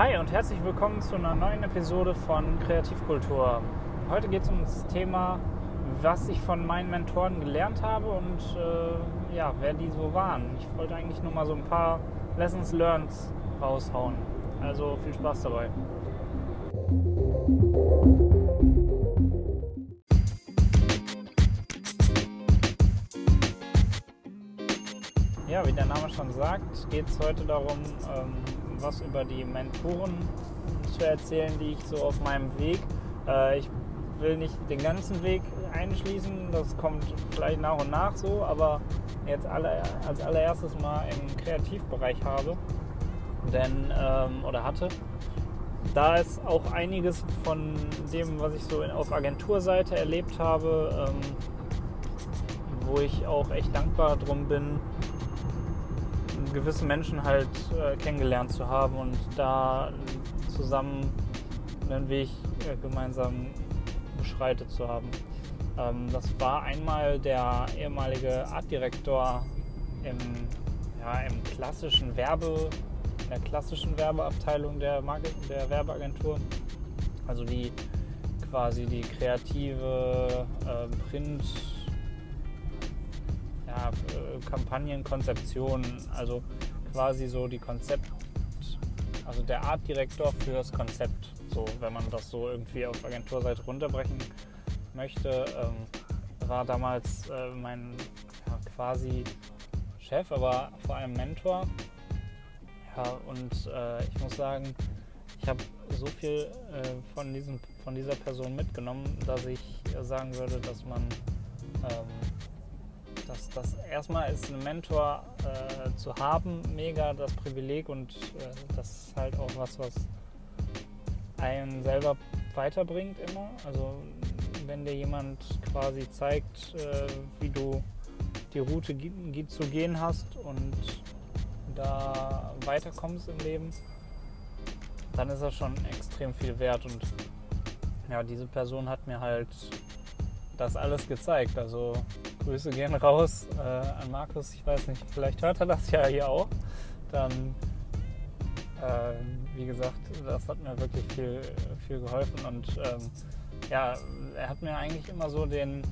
Hi und herzlich willkommen zu einer neuen Episode von Kreativkultur. Heute geht es um das Thema, was ich von meinen Mentoren gelernt habe und äh, ja, wer die so waren. Ich wollte eigentlich nur mal so ein paar Lessons Learned raushauen. Also viel Spaß dabei. Ja, wie der Name schon sagt, geht es heute darum, ähm, was über die Mentoren zu erzählen, die ich so auf meinem Weg. Äh, ich will nicht den ganzen Weg einschließen, das kommt vielleicht nach und nach so, aber jetzt alle, als allererstes mal im Kreativbereich habe, denn ähm, oder hatte. Da ist auch einiges von dem, was ich so auf Agenturseite erlebt habe, ähm, wo ich auch echt dankbar drum bin, gewisse Menschen halt äh, kennengelernt zu haben und da zusammen einen Weg äh, gemeinsam beschreitet zu haben. Ähm, das war einmal der ehemalige Artdirektor im, ja, im klassischen Werbe, in der klassischen Werbeabteilung der, Marke, der Werbeagentur. Also die quasi die kreative äh, Print ja, Kampagnenkonzeption, also quasi so die Konzept, also der Artdirektor fürs Konzept, so wenn man das so irgendwie auf Agenturseite runterbrechen möchte, ähm, war damals äh, mein ja, quasi Chef, aber vor allem Mentor. Ja, und äh, ich muss sagen, ich habe so viel äh, von, diesem, von dieser Person mitgenommen, dass ich sagen würde, dass man ähm, das, erstmal ist ein Mentor äh, zu haben, mega das Privileg und äh, das ist halt auch was, was einen selber weiterbringt immer. Also wenn dir jemand quasi zeigt, äh, wie du die Route zu gehen hast und da weiterkommst im Leben, dann ist das schon extrem viel wert und ja, diese Person hat mir halt das alles gezeigt. Also Grüße gehen raus äh, an Markus. Ich weiß nicht, vielleicht hört er das ja hier auch. Dann, äh, wie gesagt, das hat mir wirklich viel, viel geholfen. Und ähm, ja, er hat mir eigentlich immer so den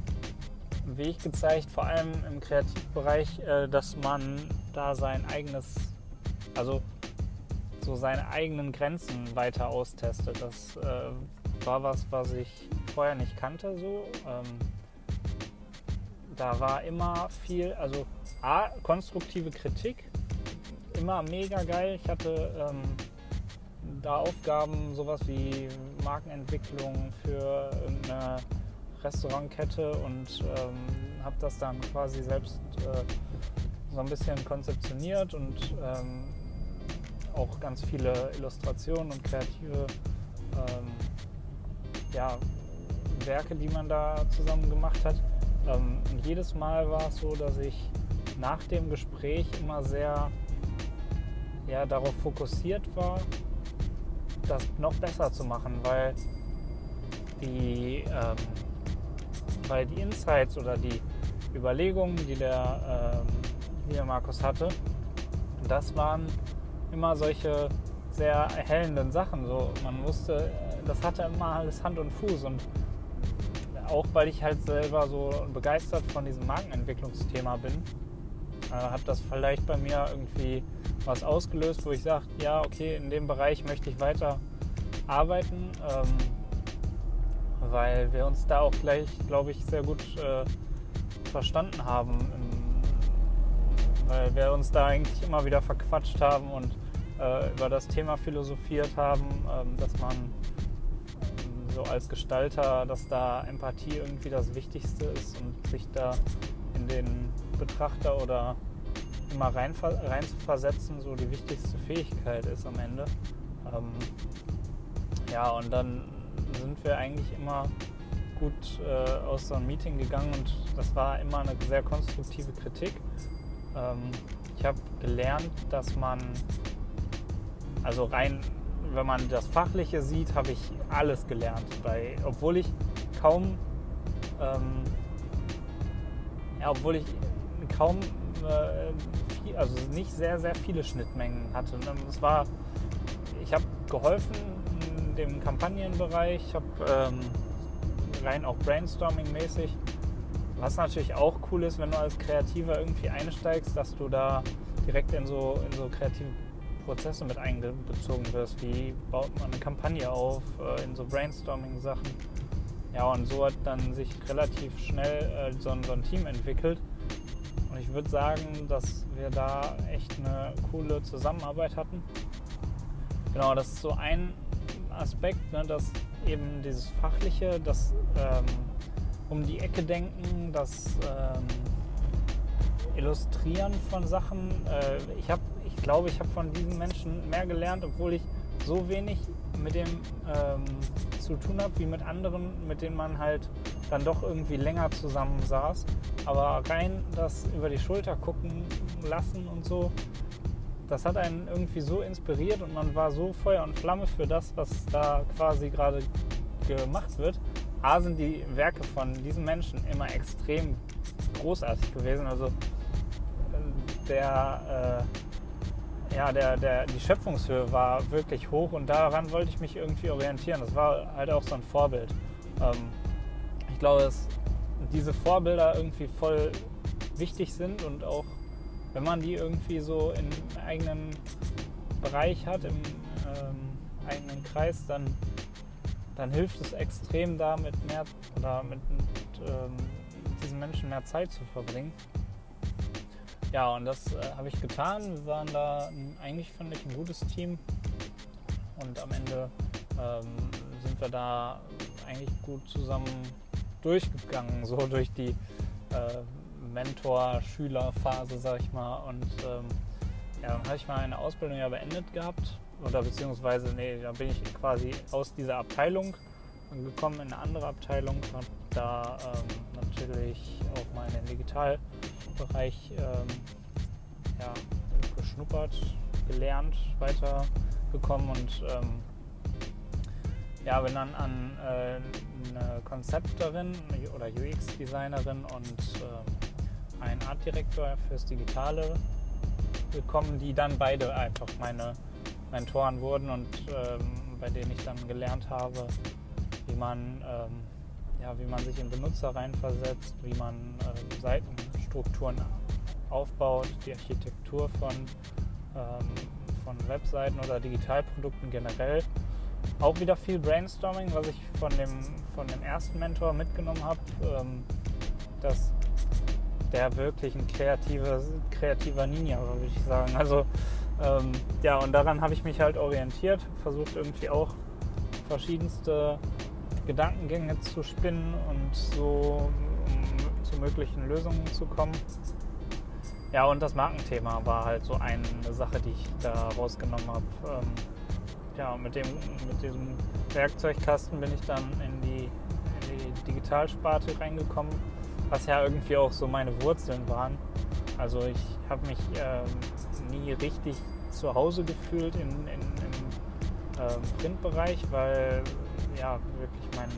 Weg gezeigt, vor allem im Kreativbereich, äh, dass man da sein eigenes, also so seine eigenen Grenzen weiter austestet. Das äh, war was, was ich vorher nicht kannte so. Ähm, da war immer viel, also A, konstruktive Kritik, immer mega geil. Ich hatte ähm, da Aufgaben, sowas wie Markenentwicklung für eine Restaurantkette und ähm, habe das dann quasi selbst äh, so ein bisschen konzeptioniert und ähm, auch ganz viele Illustrationen und kreative ähm, ja, Werke, die man da zusammen gemacht hat. Ähm, und jedes Mal war es so, dass ich nach dem Gespräch immer sehr ja, darauf fokussiert war, das noch besser zu machen, weil die, ähm, weil die Insights oder die Überlegungen, die der, ähm, die der Markus hatte, das waren immer solche sehr erhellenden Sachen. So, man wusste, das hatte immer alles Hand und Fuß und auch weil ich halt selber so begeistert von diesem Markenentwicklungsthema bin, äh, hat das vielleicht bei mir irgendwie was ausgelöst, wo ich sage, ja, okay, in dem Bereich möchte ich weiter arbeiten, ähm, weil wir uns da auch gleich, glaube ich, sehr gut äh, verstanden haben, im, weil wir uns da eigentlich immer wieder verquatscht haben und äh, über das Thema philosophiert haben, ähm, dass man so als Gestalter, dass da Empathie irgendwie das Wichtigste ist und sich da in den Betrachter oder immer rein, rein zu versetzen, so die wichtigste Fähigkeit ist am Ende. Ähm, ja, und dann sind wir eigentlich immer gut äh, aus so einem Meeting gegangen und das war immer eine sehr konstruktive Kritik. Ähm, ich habe gelernt, dass man, also rein wenn man das Fachliche sieht, habe ich alles gelernt. Bei, obwohl ich kaum, ähm, ja, obwohl ich kaum, äh, viel, also nicht sehr, sehr viele Schnittmengen hatte. Es war ich habe geholfen in dem Kampagnenbereich, ich habe ähm, rein auch Brainstorming-mäßig, was natürlich auch cool ist, wenn du als Kreativer irgendwie einsteigst, dass du da direkt in so, in so kreative Prozesse mit einbezogen wirst. Wie baut man eine Kampagne auf, äh, in so Brainstorming-Sachen. Ja, und so hat dann sich relativ schnell äh, so, ein, so ein Team entwickelt. Und ich würde sagen, dass wir da echt eine coole Zusammenarbeit hatten. Genau, das ist so ein Aspekt, ne, dass eben dieses Fachliche, das ähm, um die Ecke denken, das ähm, Illustrieren von Sachen. Äh, ich, hab, ich glaube, ich habe von diesen Menschen mehr gelernt, obwohl ich so wenig mit dem ähm, zu tun habe wie mit anderen, mit denen man halt dann doch irgendwie länger zusammen saß. Aber rein das über die Schulter gucken lassen und so, das hat einen irgendwie so inspiriert und man war so Feuer und Flamme für das, was da quasi gerade gemacht wird. A sind die Werke von diesen Menschen immer extrem großartig gewesen. Also der, äh, ja, der, der, die Schöpfungshöhe war wirklich hoch und daran wollte ich mich irgendwie orientieren. Das war halt auch so ein Vorbild. Ähm, ich glaube, dass diese Vorbilder irgendwie voll wichtig sind und auch wenn man die irgendwie so im eigenen Bereich hat, im ähm, eigenen Kreis, dann, dann hilft es extrem da mit mehr oder mit, mit ähm, diesen Menschen mehr Zeit zu verbringen. Ja, und das äh, habe ich getan. Wir waren da eigentlich, fand ich, ein gutes Team. Und am Ende ähm, sind wir da eigentlich gut zusammen durchgegangen, so durch die äh, Mentor-Schüler-Phase, sag ich mal. Und ähm, ja, dann habe ich meine Ausbildung ja beendet gehabt. Oder beziehungsweise, nee, da bin ich quasi aus dieser Abteilung gekommen in eine andere Abteilung. Habe da ähm, natürlich auch mal in den Digital- Bereich ähm, ja, geschnuppert, gelernt, weitergekommen und ähm, ja, bin dann an äh, eine Konzepterin oder UX-Designerin und äh, einen Artdirektor fürs Digitale gekommen, die dann beide einfach meine Mentoren wurden und ähm, bei denen ich dann gelernt habe, wie man, ähm, ja, wie man sich in Benutzer reinversetzt, wie man äh, Seiten Strukturen aufbaut, die Architektur von, ähm, von Webseiten oder Digitalprodukten generell. Auch wieder viel Brainstorming, was ich von dem, von dem ersten Mentor mitgenommen habe, ähm, dass der wirklich ein kreativer, kreativer Ninja war, würde ich sagen. Also ähm, ja, und daran habe ich mich halt orientiert, versucht irgendwie auch verschiedenste Gedankengänge zu spinnen und so zu möglichen Lösungen zu kommen. Ja, und das Markenthema war halt so eine Sache, die ich da rausgenommen habe. Ähm, ja, mit, dem, mit diesem Werkzeugkasten bin ich dann in die, in die Digitalsparte reingekommen, was ja irgendwie auch so meine Wurzeln waren. Also ich habe mich ähm, nie richtig zu Hause gefühlt in, in, im ähm, Printbereich, weil ja wirklich mein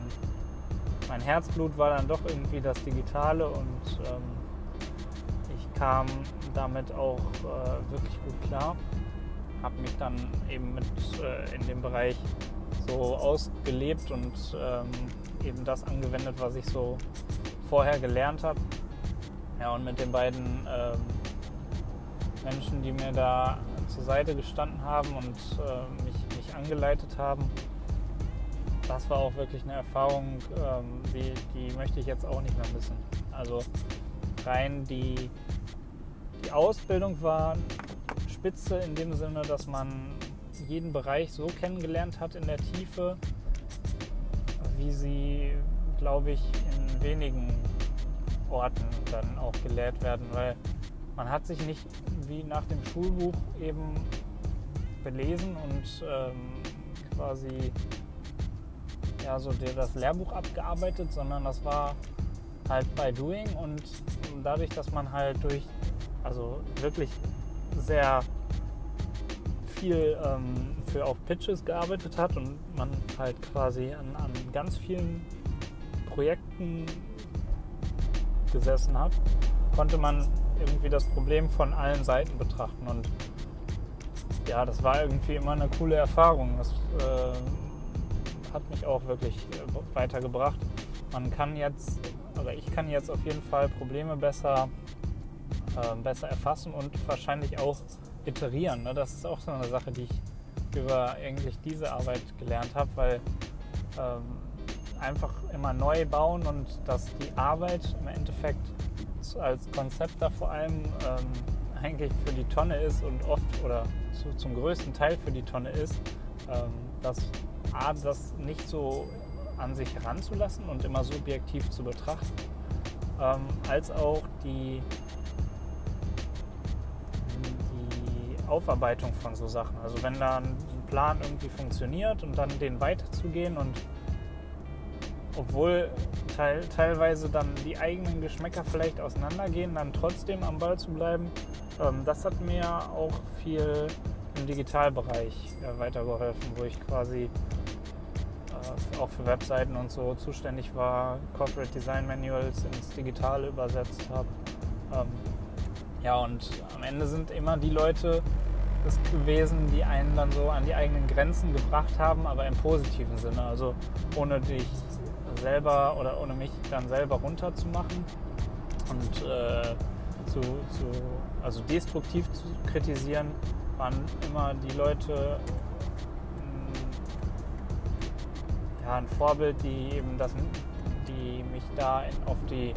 mein Herzblut war dann doch irgendwie das Digitale und ähm, ich kam damit auch äh, wirklich gut klar. Habe mich dann eben mit äh, in dem Bereich so ausgelebt und ähm, eben das angewendet, was ich so vorher gelernt habe. Ja, und mit den beiden ähm, Menschen, die mir da zur Seite gestanden haben und äh, mich, mich angeleitet haben, das war auch wirklich eine Erfahrung, ähm, die, die möchte ich jetzt auch nicht mehr missen. Also rein die, die Ausbildung war spitze in dem Sinne, dass man jeden Bereich so kennengelernt hat in der Tiefe, wie sie, glaube ich, in wenigen Orten dann auch gelehrt werden, weil man hat sich nicht wie nach dem Schulbuch eben belesen und ähm, quasi ja, so das Lehrbuch abgearbeitet, sondern das war halt bei Doing und dadurch, dass man halt durch, also wirklich sehr viel ähm, für auf Pitches gearbeitet hat und man halt quasi an, an ganz vielen Projekten gesessen hat, konnte man irgendwie das Problem von allen Seiten betrachten und ja, das war irgendwie immer eine coole Erfahrung. Das äh, hat mich auch wirklich äh, weitergebracht. Man kann jetzt, oder ich kann jetzt auf jeden Fall Probleme besser, äh, besser erfassen und wahrscheinlich auch iterieren. Ne? Das ist auch so eine Sache, die ich über eigentlich diese Arbeit gelernt habe, weil ähm, einfach immer neu bauen und dass die Arbeit im Endeffekt als Konzept da vor allem ähm, eigentlich für die Tonne ist und oft oder zu, zum größten Teil für die Tonne ist, ähm, dass A, das nicht so an sich heranzulassen und immer subjektiv zu betrachten, ähm, als auch die, die Aufarbeitung von so Sachen. Also wenn da ein Plan irgendwie funktioniert und dann den weiterzugehen und obwohl teil, teilweise dann die eigenen Geschmäcker vielleicht auseinandergehen, dann trotzdem am Ball zu bleiben, ähm, das hat mir auch viel im Digitalbereich äh, weitergeholfen, wo ich quasi äh, auch für Webseiten und so zuständig war, Corporate Design Manuals ins Digitale übersetzt habe. Ähm, ja, und am Ende sind immer die Leute es gewesen, die einen dann so an die eigenen Grenzen gebracht haben, aber im positiven Sinne. Also ohne dich selber oder ohne mich dann selber runterzumachen und äh, zu, zu, also destruktiv zu kritisieren, waren immer die Leute ja, ein Vorbild, die eben das, die mich da auf die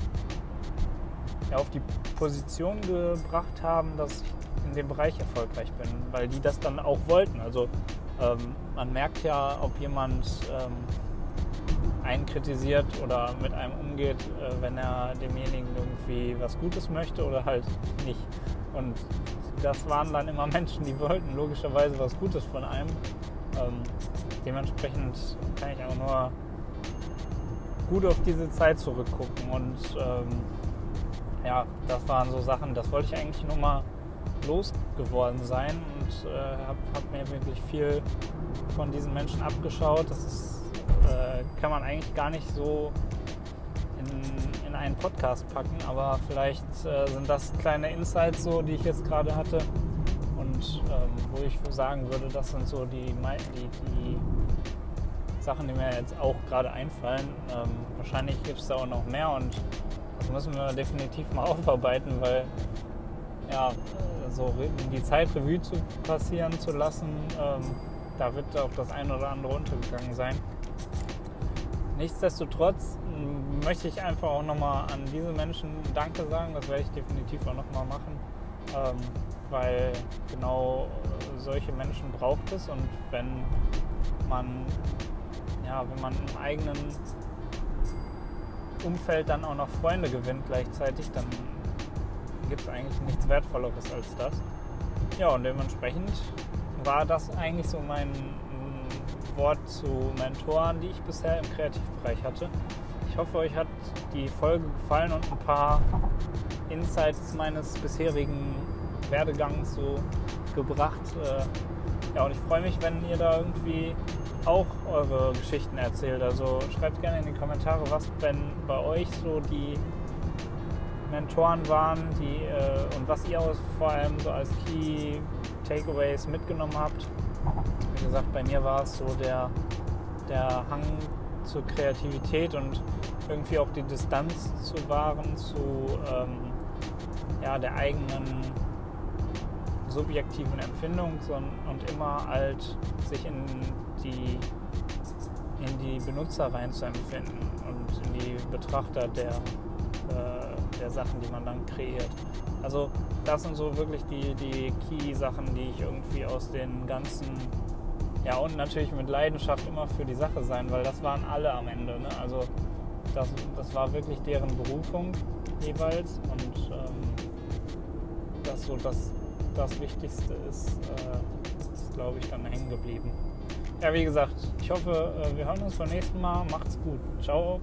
ja, auf die Position gebracht haben, dass ich in dem Bereich erfolgreich bin, weil die das dann auch wollten. Also ähm, man merkt ja, ob jemand ähm, einen kritisiert oder mit einem umgeht, äh, wenn er demjenigen irgendwie was Gutes möchte oder halt nicht. Und das waren dann immer Menschen, die wollten logischerweise was Gutes von einem. Ähm, dementsprechend kann ich auch nur gut auf diese Zeit zurückgucken. Und ähm, ja, das waren so Sachen, das wollte ich eigentlich nur mal losgeworden sein und äh, habe hab mir wirklich viel von diesen Menschen abgeschaut. Das ist äh, kann man eigentlich gar nicht so in, in einen Podcast packen, aber vielleicht äh, sind das kleine Insights so, die ich jetzt gerade hatte und ähm, wo ich sagen würde, das sind so die, die, die Sachen, die mir jetzt auch gerade einfallen. Ähm, wahrscheinlich gibt es da auch noch mehr und das müssen wir definitiv mal aufarbeiten, weil ja, so die Zeit Revue zu passieren zu lassen, ähm, da wird auch das ein oder andere untergegangen sein. Nichtsdestotrotz möchte ich einfach auch nochmal an diese Menschen Danke sagen. Das werde ich definitiv auch nochmal machen, ähm, weil genau solche Menschen braucht es und wenn man, ja, wenn man im eigenen Umfeld dann auch noch Freunde gewinnt gleichzeitig, dann gibt es eigentlich nichts Wertvolleres als das. Ja, und dementsprechend war das eigentlich so mein Wort zu Mentoren, die ich bisher im Kreativbereich hatte. Ich hoffe, euch hat die Folge gefallen und ein paar Insights meines bisherigen Werdegangs so gebracht. Äh, ja, und ich freue mich, wenn ihr da irgendwie auch eure Geschichten erzählt. Also schreibt gerne in die Kommentare, was denn bei euch so die Mentoren waren die, äh, und was ihr vor allem so als Key Takeaways mitgenommen habt. Wie gesagt, bei mir war es so der, der Hang zur Kreativität und irgendwie auch die Distanz zu wahren zu ähm, ja, der eigenen subjektiven Empfindung und immer halt sich in die, in die Benutzer rein zu empfinden und in die Betrachter der, äh, der Sachen, die man dann kreiert. Also das sind so wirklich die, die Key-Sachen, die ich irgendwie aus den ganzen, ja und natürlich mit Leidenschaft immer für die Sache sein, weil das waren alle am Ende. Ne? Also das, das war wirklich deren Berufung jeweils und ähm, das so das, das Wichtigste ist, äh, ist glaube ich dann hängen geblieben. Ja, wie gesagt, ich hoffe, äh, wir hören uns beim nächsten Mal. Macht's gut. Ciao.